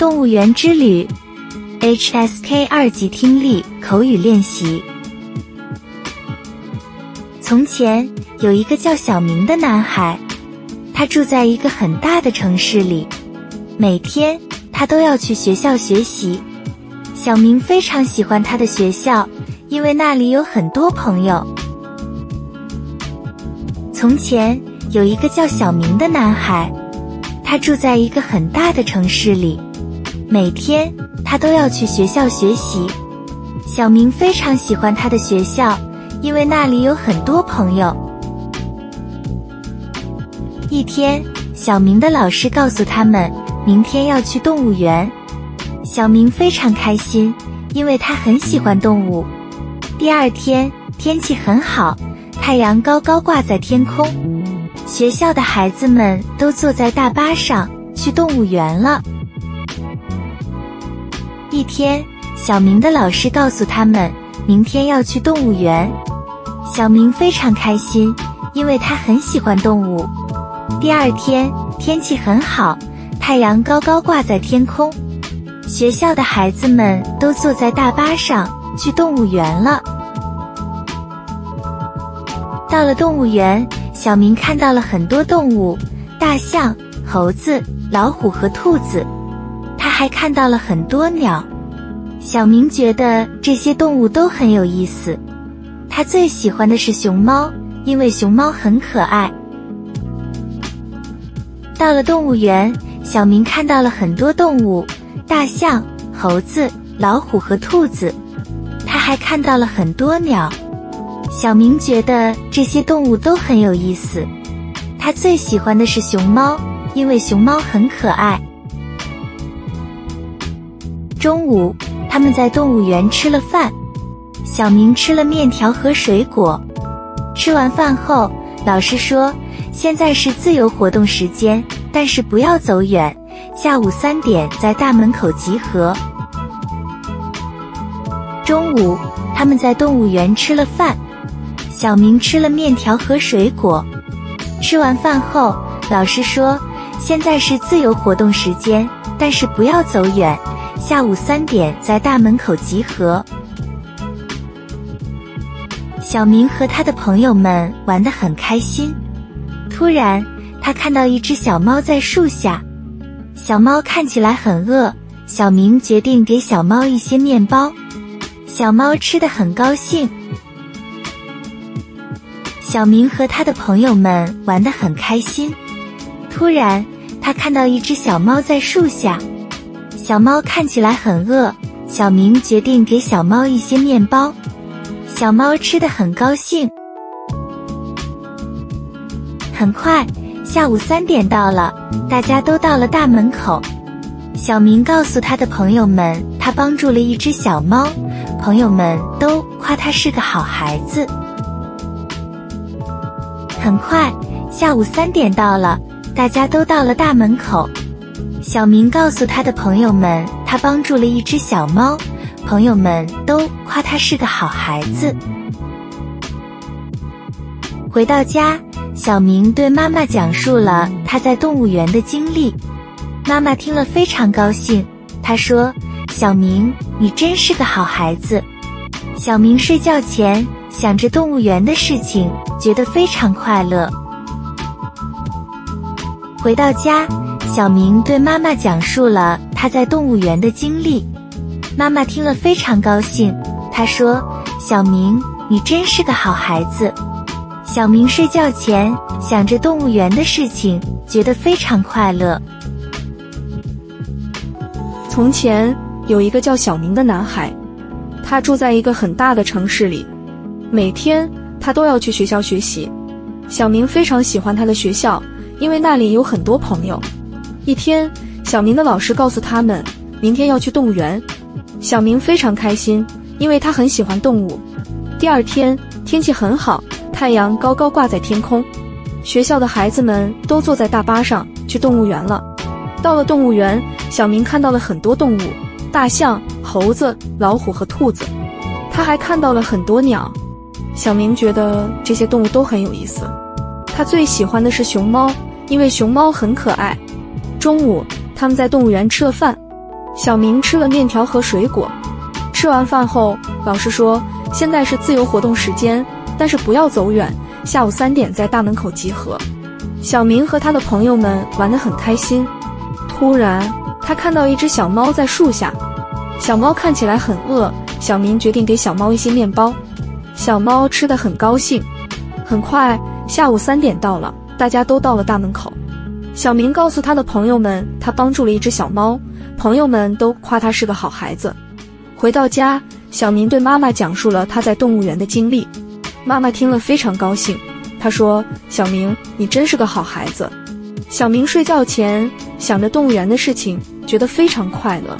动物园之旅，HSK 二级听力口语练习。从前有一个叫小明的男孩，他住在一个很大的城市里，每天他都要去学校学习。小明非常喜欢他的学校，因为那里有很多朋友。从前有一个叫小明的男孩，他住在一个很大的城市里。每天他都要去学校学习，小明非常喜欢他的学校，因为那里有很多朋友。一天，小明的老师告诉他们，明天要去动物园。小明非常开心，因为他很喜欢动物。第二天天气很好，太阳高高挂在天空，学校的孩子们都坐在大巴上去动物园了。一天，小明的老师告诉他们，明天要去动物园。小明非常开心，因为他很喜欢动物。第二天，天气很好，太阳高高挂在天空，学校的孩子们都坐在大巴上去动物园了。到了动物园，小明看到了很多动物：大象、猴子、老虎和兔子。他还看到了很多鸟，小明觉得这些动物都很有意思。他最喜欢的是熊猫，因为熊猫很可爱。到了动物园，小明看到了很多动物：大象、猴子、老虎和兔子。他还看到了很多鸟，小明觉得这些动物都很有意思。他最喜欢的是熊猫，因为熊猫很可爱。中午，他们在动物园吃了饭。小明吃了面条和水果。吃完饭后，老师说：“现在是自由活动时间，但是不要走远。下午三点在大门口集合。”中午，他们在动物园吃了饭。小明吃了面条和水果。吃完饭后，老师说：“现在是自由活动时间，但是不要走远。”下午三点在大门口集合。小明和他的朋友们玩得很开心。突然，他看到一只小猫在树下，小猫看起来很饿。小明决定给小猫一些面包，小猫吃的很高兴。小明和他的朋友们玩得很开心。突然，他看到一只小猫在树下。小猫看起来很饿，小明决定给小猫一些面包，小猫吃的很高兴。很快，下午三点到了，大家都到了大门口。小明告诉他的朋友们，他帮助了一只小猫，朋友们都夸他是个好孩子。很快，下午三点到了，大家都到了大门口。小明告诉他的朋友们，他帮助了一只小猫，朋友们都夸他是个好孩子。回到家，小明对妈妈讲述了他在动物园的经历，妈妈听了非常高兴。她说：“小明，你真是个好孩子。”小明睡觉前想着动物园的事情，觉得非常快乐。回到家。小明对妈妈讲述了他在动物园的经历，妈妈听了非常高兴。她说：“小明，你真是个好孩子。”小明睡觉前想着动物园的事情，觉得非常快乐。从前有一个叫小明的男孩，他住在一个很大的城市里，每天他都要去学校学习。小明非常喜欢他的学校，因为那里有很多朋友。一天，小明的老师告诉他们，明天要去动物园。小明非常开心，因为他很喜欢动物。第二天，天气很好，太阳高高挂在天空，学校的孩子们都坐在大巴上去动物园了。到了动物园，小明看到了很多动物：大象、猴子、老虎和兔子。他还看到了很多鸟。小明觉得这些动物都很有意思。他最喜欢的是熊猫，因为熊猫很可爱。中午，他们在动物园吃了饭。小明吃了面条和水果。吃完饭后，老师说现在是自由活动时间，但是不要走远，下午三点在大门口集合。小明和他的朋友们玩得很开心。突然，他看到一只小猫在树下，小猫看起来很饿。小明决定给小猫一些面包，小猫吃得很高兴。很快，下午三点到了，大家都到了大门口。小明告诉他的朋友们，他帮助了一只小猫，朋友们都夸他是个好孩子。回到家，小明对妈妈讲述了他在动物园的经历，妈妈听了非常高兴，她说：“小明，你真是个好孩子。”小明睡觉前想着动物园的事情，觉得非常快乐。